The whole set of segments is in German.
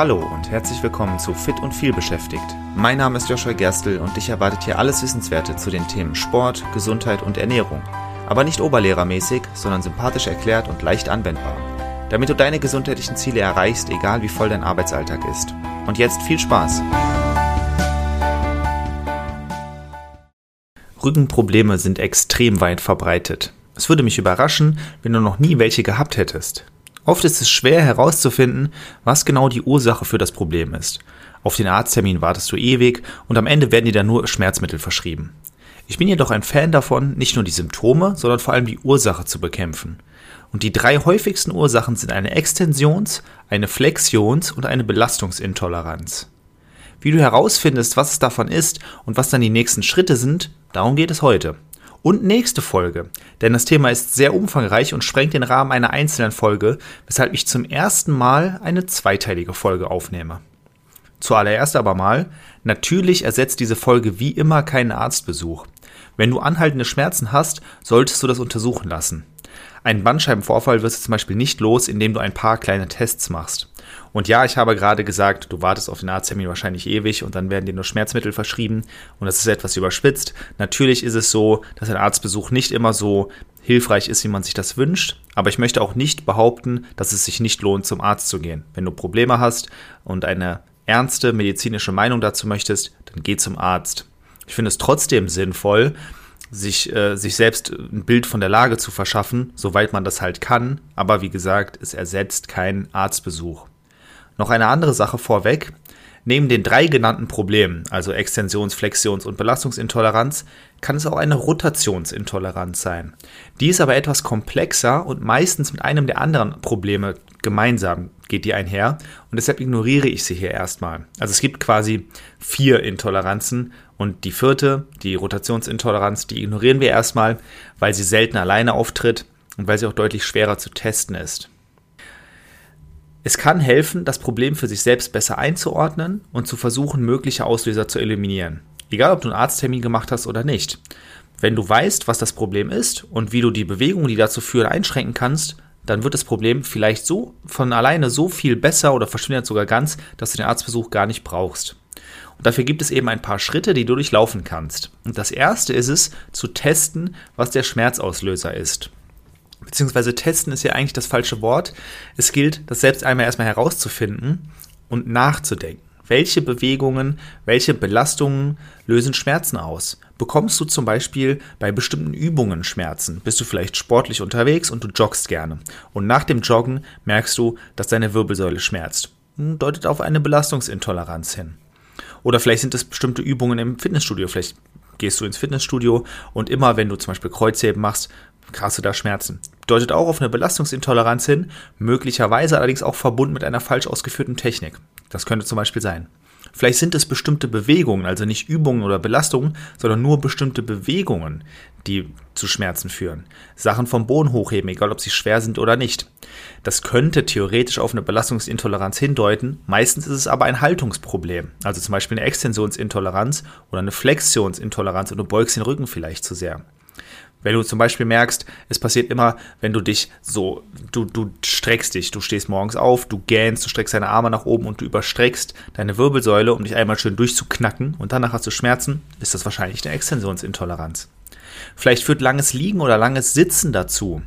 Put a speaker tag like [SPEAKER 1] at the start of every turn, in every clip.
[SPEAKER 1] Hallo und herzlich willkommen zu Fit und viel beschäftigt. Mein Name ist Joshua Gerstl und dich erwartet hier alles Wissenswerte zu den Themen Sport, Gesundheit und Ernährung. Aber nicht oberlehrermäßig, sondern sympathisch erklärt und leicht anwendbar. Damit du deine gesundheitlichen Ziele erreichst, egal wie voll dein Arbeitsalltag ist. Und jetzt viel Spaß! Rückenprobleme sind extrem weit verbreitet. Es würde mich überraschen, wenn du noch nie welche gehabt hättest. Oft ist es schwer herauszufinden, was genau die Ursache für das Problem ist. Auf den Arzttermin wartest du ewig und am Ende werden dir dann nur Schmerzmittel verschrieben. Ich bin jedoch ein Fan davon, nicht nur die Symptome, sondern vor allem die Ursache zu bekämpfen. Und die drei häufigsten Ursachen sind eine Extensions-, eine Flexions- und eine Belastungsintoleranz. Wie du herausfindest, was es davon ist und was dann die nächsten Schritte sind, darum geht es heute und nächste Folge, denn das Thema ist sehr umfangreich und sprengt den Rahmen einer einzelnen Folge, weshalb ich zum ersten Mal eine zweiteilige Folge aufnehme. Zuallererst aber mal, natürlich ersetzt diese Folge wie immer keinen Arztbesuch. Wenn du anhaltende Schmerzen hast, solltest du das untersuchen lassen. Einen Bandscheibenvorfall wirst du zum Beispiel nicht los, indem du ein paar kleine Tests machst. Und ja, ich habe gerade gesagt, du wartest auf den Arzttermin wahrscheinlich ewig und dann werden dir nur Schmerzmittel verschrieben und das ist etwas überspitzt. Natürlich ist es so, dass ein Arztbesuch nicht immer so hilfreich ist, wie man sich das wünscht, aber ich möchte auch nicht behaupten, dass es sich nicht lohnt, zum Arzt zu gehen. Wenn du Probleme hast und eine ernste medizinische Meinung dazu möchtest, dann geh zum Arzt. Ich finde es trotzdem sinnvoll, sich, äh, sich selbst ein Bild von der Lage zu verschaffen, soweit man das halt kann. Aber wie gesagt, es ersetzt keinen Arztbesuch. Noch eine andere Sache vorweg. Neben den drei genannten Problemen, also Extensions-, Flexions- und Belastungsintoleranz, kann es auch eine Rotationsintoleranz sein. Die ist aber etwas komplexer und meistens mit einem der anderen Probleme gemeinsam geht die einher und deshalb ignoriere ich sie hier erstmal. Also es gibt quasi vier Intoleranzen und die vierte, die Rotationsintoleranz, die ignorieren wir erstmal, weil sie selten alleine auftritt und weil sie auch deutlich schwerer zu testen ist. Es kann helfen, das Problem für sich selbst besser einzuordnen und zu versuchen, mögliche Auslöser zu eliminieren. Egal, ob du einen Arzttermin gemacht hast oder nicht. Wenn du weißt, was das Problem ist und wie du die Bewegungen, die dazu führen, einschränken kannst, dann wird das Problem vielleicht so von alleine so viel besser oder verschwindet sogar ganz, dass du den Arztbesuch gar nicht brauchst. Und dafür gibt es eben ein paar Schritte, die du durchlaufen kannst. Und das erste ist es, zu testen, was der Schmerzauslöser ist. Beziehungsweise testen ist ja eigentlich das falsche Wort. Es gilt, das selbst einmal erstmal herauszufinden und nachzudenken. Welche Bewegungen, welche Belastungen lösen Schmerzen aus? Bekommst du zum Beispiel bei bestimmten Übungen Schmerzen? Bist du vielleicht sportlich unterwegs und du joggst gerne? Und nach dem Joggen merkst du, dass deine Wirbelsäule schmerzt. Hm, deutet auf eine Belastungsintoleranz hin. Oder vielleicht sind es bestimmte Übungen im Fitnessstudio. Vielleicht gehst du ins Fitnessstudio und immer, wenn du zum Beispiel Kreuzheben machst, hast du da Schmerzen. Deutet auch auf eine Belastungsintoleranz hin, möglicherweise allerdings auch verbunden mit einer falsch ausgeführten Technik. Das könnte zum Beispiel sein. Vielleicht sind es bestimmte Bewegungen, also nicht Übungen oder Belastungen, sondern nur bestimmte Bewegungen, die zu Schmerzen führen. Sachen vom Boden hochheben, egal ob sie schwer sind oder nicht. Das könnte theoretisch auf eine Belastungsintoleranz hindeuten, meistens ist es aber ein Haltungsproblem, also zum Beispiel eine Extensionsintoleranz oder eine Flexionsintoleranz und du beugst den Rücken vielleicht zu sehr. Wenn du zum Beispiel merkst, es passiert immer, wenn du dich so, du, du streckst dich, du stehst morgens auf, du gähnst, du streckst deine Arme nach oben und du überstreckst deine Wirbelsäule, um dich einmal schön durchzuknacken und danach hast du Schmerzen, ist das wahrscheinlich eine Extensionsintoleranz. Vielleicht führt langes Liegen oder langes Sitzen dazu.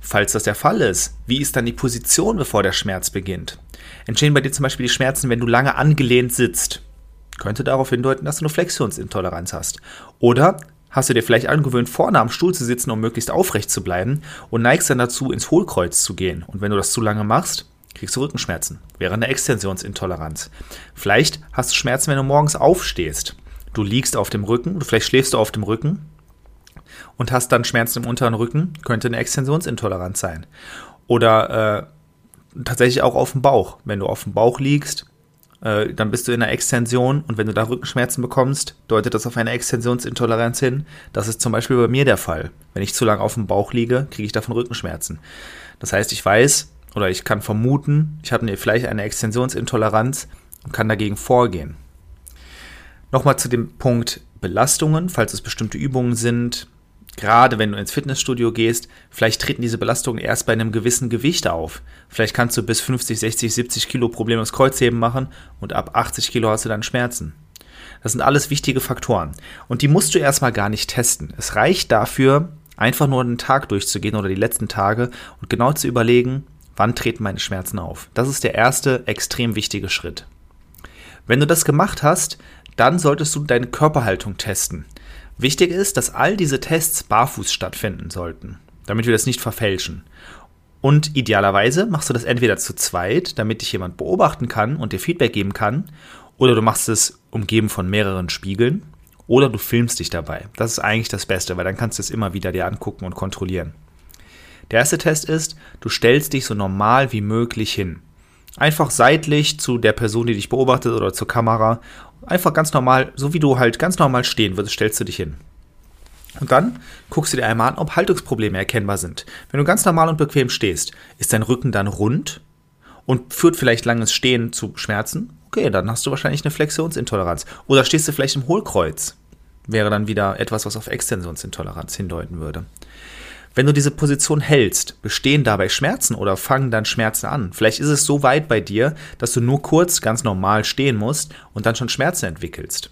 [SPEAKER 1] Falls das der Fall ist, wie ist dann die Position, bevor der Schmerz beginnt? Entstehen bei dir zum Beispiel die Schmerzen, wenn du lange angelehnt sitzt? Könnte darauf hindeuten, dass du eine Flexionsintoleranz hast. Oder hast du dir vielleicht angewöhnt, vorne am Stuhl zu sitzen, um möglichst aufrecht zu bleiben und neigst dann dazu, ins Hohlkreuz zu gehen. Und wenn du das zu lange machst, kriegst du Rückenschmerzen. Wäre eine Extensionsintoleranz. Vielleicht hast du Schmerzen, wenn du morgens aufstehst. Du liegst auf dem Rücken, vielleicht schläfst du auf dem Rücken und hast dann Schmerzen im unteren Rücken, könnte eine Extensionsintoleranz sein. Oder äh, tatsächlich auch auf dem Bauch. Wenn du auf dem Bauch liegst, äh, dann bist du in einer Extension und wenn du da Rückenschmerzen bekommst, deutet das auf eine Extensionsintoleranz hin. Das ist zum Beispiel bei mir der Fall. Wenn ich zu lange auf dem Bauch liege, kriege ich davon Rückenschmerzen. Das heißt, ich weiß oder ich kann vermuten, ich habe vielleicht eine Extensionsintoleranz und kann dagegen vorgehen. Nochmal zu dem Punkt Belastungen, falls es bestimmte Übungen sind, Gerade wenn du ins Fitnessstudio gehst, vielleicht treten diese Belastungen erst bei einem gewissen Gewicht auf. Vielleicht kannst du bis 50, 60, 70 Kilo problemlos Kreuzheben machen und ab 80 Kilo hast du dann Schmerzen. Das sind alles wichtige Faktoren. Und die musst du erstmal gar nicht testen. Es reicht dafür, einfach nur den Tag durchzugehen oder die letzten Tage und genau zu überlegen, wann treten meine Schmerzen auf. Das ist der erste extrem wichtige Schritt. Wenn du das gemacht hast, dann solltest du deine Körperhaltung testen. Wichtig ist, dass all diese Tests barfuß stattfinden sollten, damit wir das nicht verfälschen. Und idealerweise machst du das entweder zu zweit, damit dich jemand beobachten kann und dir Feedback geben kann, oder du machst es umgeben von mehreren Spiegeln, oder du filmst dich dabei. Das ist eigentlich das Beste, weil dann kannst du es immer wieder dir angucken und kontrollieren. Der erste Test ist, du stellst dich so normal wie möglich hin. Einfach seitlich zu der Person, die dich beobachtet oder zur Kamera Einfach ganz normal, so wie du halt ganz normal stehen würdest, stellst du dich hin. Und dann guckst du dir einmal an, ob Haltungsprobleme erkennbar sind. Wenn du ganz normal und bequem stehst, ist dein Rücken dann rund und führt vielleicht langes Stehen zu Schmerzen? Okay, dann hast du wahrscheinlich eine Flexionsintoleranz. Oder stehst du vielleicht im Hohlkreuz? Wäre dann wieder etwas, was auf Extensionsintoleranz hindeuten würde. Wenn du diese Position hältst, bestehen dabei Schmerzen oder fangen dann Schmerzen an? Vielleicht ist es so weit bei dir, dass du nur kurz ganz normal stehen musst und dann schon Schmerzen entwickelst.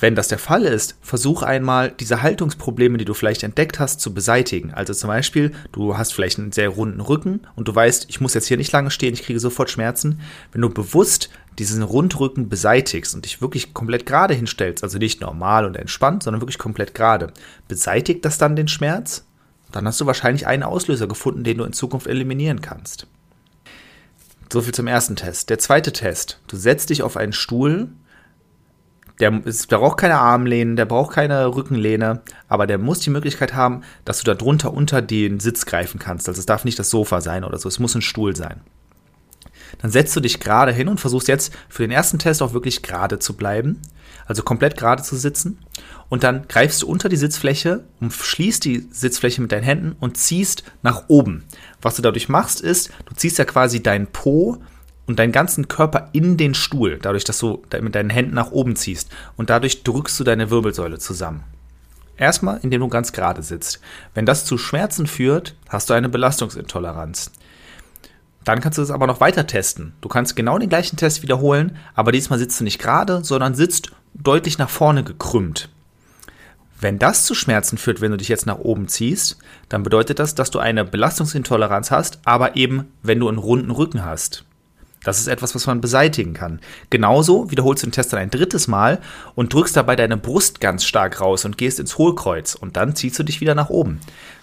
[SPEAKER 1] Wenn das der Fall ist, versuch einmal diese Haltungsprobleme, die du vielleicht entdeckt hast, zu beseitigen. Also zum Beispiel, du hast vielleicht einen sehr runden Rücken und du weißt, ich muss jetzt hier nicht lange stehen, ich kriege sofort Schmerzen. Wenn du bewusst diesen Rundrücken beseitigst und dich wirklich komplett gerade hinstellst, also nicht normal und entspannt, sondern wirklich komplett gerade, beseitigt das dann den Schmerz? Dann hast du wahrscheinlich einen Auslöser gefunden, den du in Zukunft eliminieren kannst. So viel zum ersten Test. Der zweite Test. Du setzt dich auf einen Stuhl. Der, der braucht keine Armlehnen, der braucht keine Rückenlehne, aber der muss die Möglichkeit haben, dass du da drunter unter den Sitz greifen kannst. Also es darf nicht das Sofa sein oder so, es muss ein Stuhl sein. Dann setzt du dich gerade hin und versuchst jetzt für den ersten Test auch wirklich gerade zu bleiben, also komplett gerade zu sitzen und dann greifst du unter die Sitzfläche, umschließt die Sitzfläche mit deinen Händen und ziehst nach oben. Was du dadurch machst, ist, du ziehst ja quasi deinen Po und deinen ganzen Körper in den Stuhl, dadurch, dass du mit deinen Händen nach oben ziehst. Und dadurch drückst du deine Wirbelsäule zusammen. Erstmal, indem du ganz gerade sitzt. Wenn das zu Schmerzen führt, hast du eine Belastungsintoleranz. Dann kannst du es aber noch weiter testen. Du kannst genau den gleichen Test wiederholen, aber diesmal sitzt du nicht gerade, sondern sitzt deutlich nach vorne gekrümmt. Wenn das zu Schmerzen führt, wenn du dich jetzt nach oben ziehst, dann bedeutet das, dass du eine Belastungsintoleranz hast, aber eben, wenn du einen runden Rücken hast. Das ist etwas, was man beseitigen kann. Genauso wiederholst du den Test dann ein drittes Mal und drückst dabei deine Brust ganz stark raus und gehst ins Hohlkreuz und dann ziehst du dich wieder nach oben.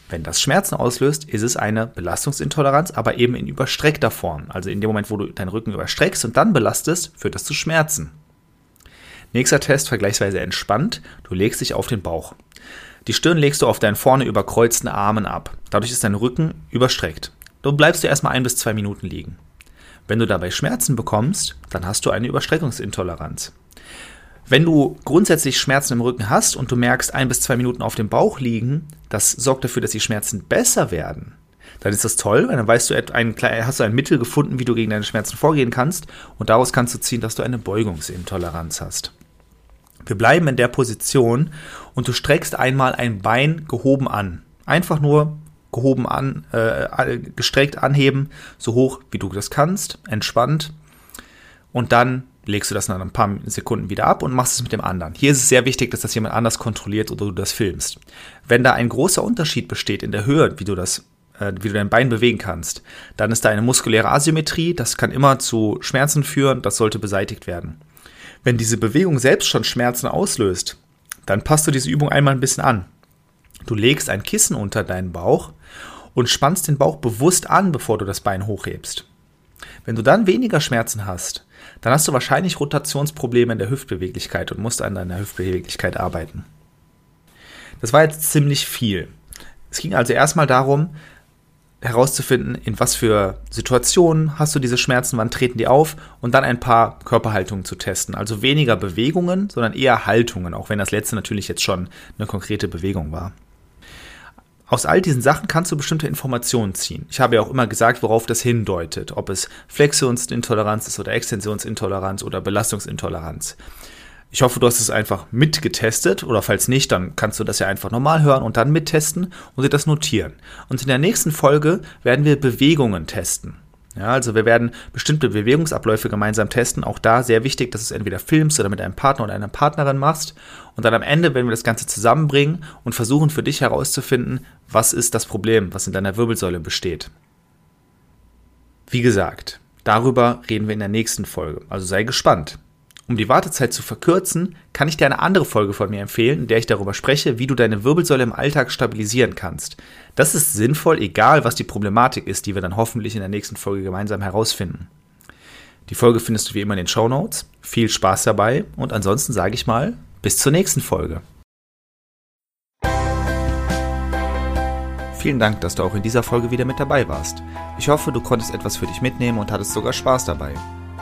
[SPEAKER 1] Wenn das Schmerzen auslöst, ist es eine Belastungsintoleranz, aber eben in überstreckter Form. Also in dem Moment, wo du deinen Rücken überstreckst und dann belastest, führt das zu Schmerzen. Nächster Test vergleichsweise entspannt. Du legst dich auf den Bauch. Die Stirn legst du auf deinen vorne überkreuzten Armen ab. Dadurch ist dein Rücken überstreckt. Du bleibst du erstmal ein bis zwei Minuten liegen. Wenn du dabei Schmerzen bekommst, dann hast du eine Überstreckungsintoleranz. Wenn du grundsätzlich Schmerzen im Rücken hast und du merkst ein bis zwei Minuten auf dem Bauch liegen, das sorgt dafür, dass die Schmerzen besser werden. Dann ist das toll, weil dann weißt du, ein, hast du ein Mittel gefunden, wie du gegen deine Schmerzen vorgehen kannst und daraus kannst du ziehen, dass du eine Beugungsintoleranz hast. Wir bleiben in der Position und du streckst einmal ein Bein gehoben an. Einfach nur gehoben an, äh, gestreckt anheben, so hoch wie du das kannst, entspannt. Und dann legst du das nach ein paar Sekunden wieder ab und machst es mit dem anderen. Hier ist es sehr wichtig, dass das jemand anders kontrolliert oder du das filmst. Wenn da ein großer Unterschied besteht in der Höhe, wie du das äh, wie du dein Bein bewegen kannst, dann ist da eine muskuläre Asymmetrie, das kann immer zu Schmerzen führen, das sollte beseitigt werden. Wenn diese Bewegung selbst schon Schmerzen auslöst, dann passt du diese Übung einmal ein bisschen an. Du legst ein Kissen unter deinen Bauch und spannst den Bauch bewusst an, bevor du das Bein hochhebst. Wenn du dann weniger Schmerzen hast, dann hast du wahrscheinlich Rotationsprobleme in der Hüftbeweglichkeit und musst an deiner Hüftbeweglichkeit arbeiten. Das war jetzt ziemlich viel. Es ging also erstmal darum, herauszufinden, in was für Situationen hast du diese Schmerzen, wann treten die auf und dann ein paar Körperhaltungen zu testen. Also weniger Bewegungen, sondern eher Haltungen, auch wenn das letzte natürlich jetzt schon eine konkrete Bewegung war. Aus all diesen Sachen kannst du bestimmte Informationen ziehen. Ich habe ja auch immer gesagt, worauf das hindeutet, ob es Flexionsintoleranz ist oder Extensionsintoleranz oder Belastungsintoleranz. Ich hoffe, du hast es einfach mitgetestet oder falls nicht, dann kannst du das ja einfach normal hören und dann mittesten und dir das notieren. Und in der nächsten Folge werden wir Bewegungen testen. Ja, also wir werden bestimmte Bewegungsabläufe gemeinsam testen. Auch da sehr wichtig, dass du es entweder filmst oder mit einem Partner oder einer Partnerin machst. Und dann am Ende werden wir das Ganze zusammenbringen und versuchen für dich herauszufinden, was ist das Problem, was in deiner Wirbelsäule besteht. Wie gesagt, darüber reden wir in der nächsten Folge. Also sei gespannt. Um die Wartezeit zu verkürzen, kann ich dir eine andere Folge von mir empfehlen, in der ich darüber spreche, wie du deine Wirbelsäule im Alltag stabilisieren kannst. Das ist sinnvoll, egal was die Problematik ist, die wir dann hoffentlich in der nächsten Folge gemeinsam herausfinden. Die Folge findest du wie immer in den Show Notes. Viel Spaß dabei und ansonsten sage ich mal, bis zur nächsten Folge. Vielen Dank, dass du auch in dieser Folge wieder mit dabei warst. Ich hoffe, du konntest etwas für dich mitnehmen und hattest sogar Spaß dabei.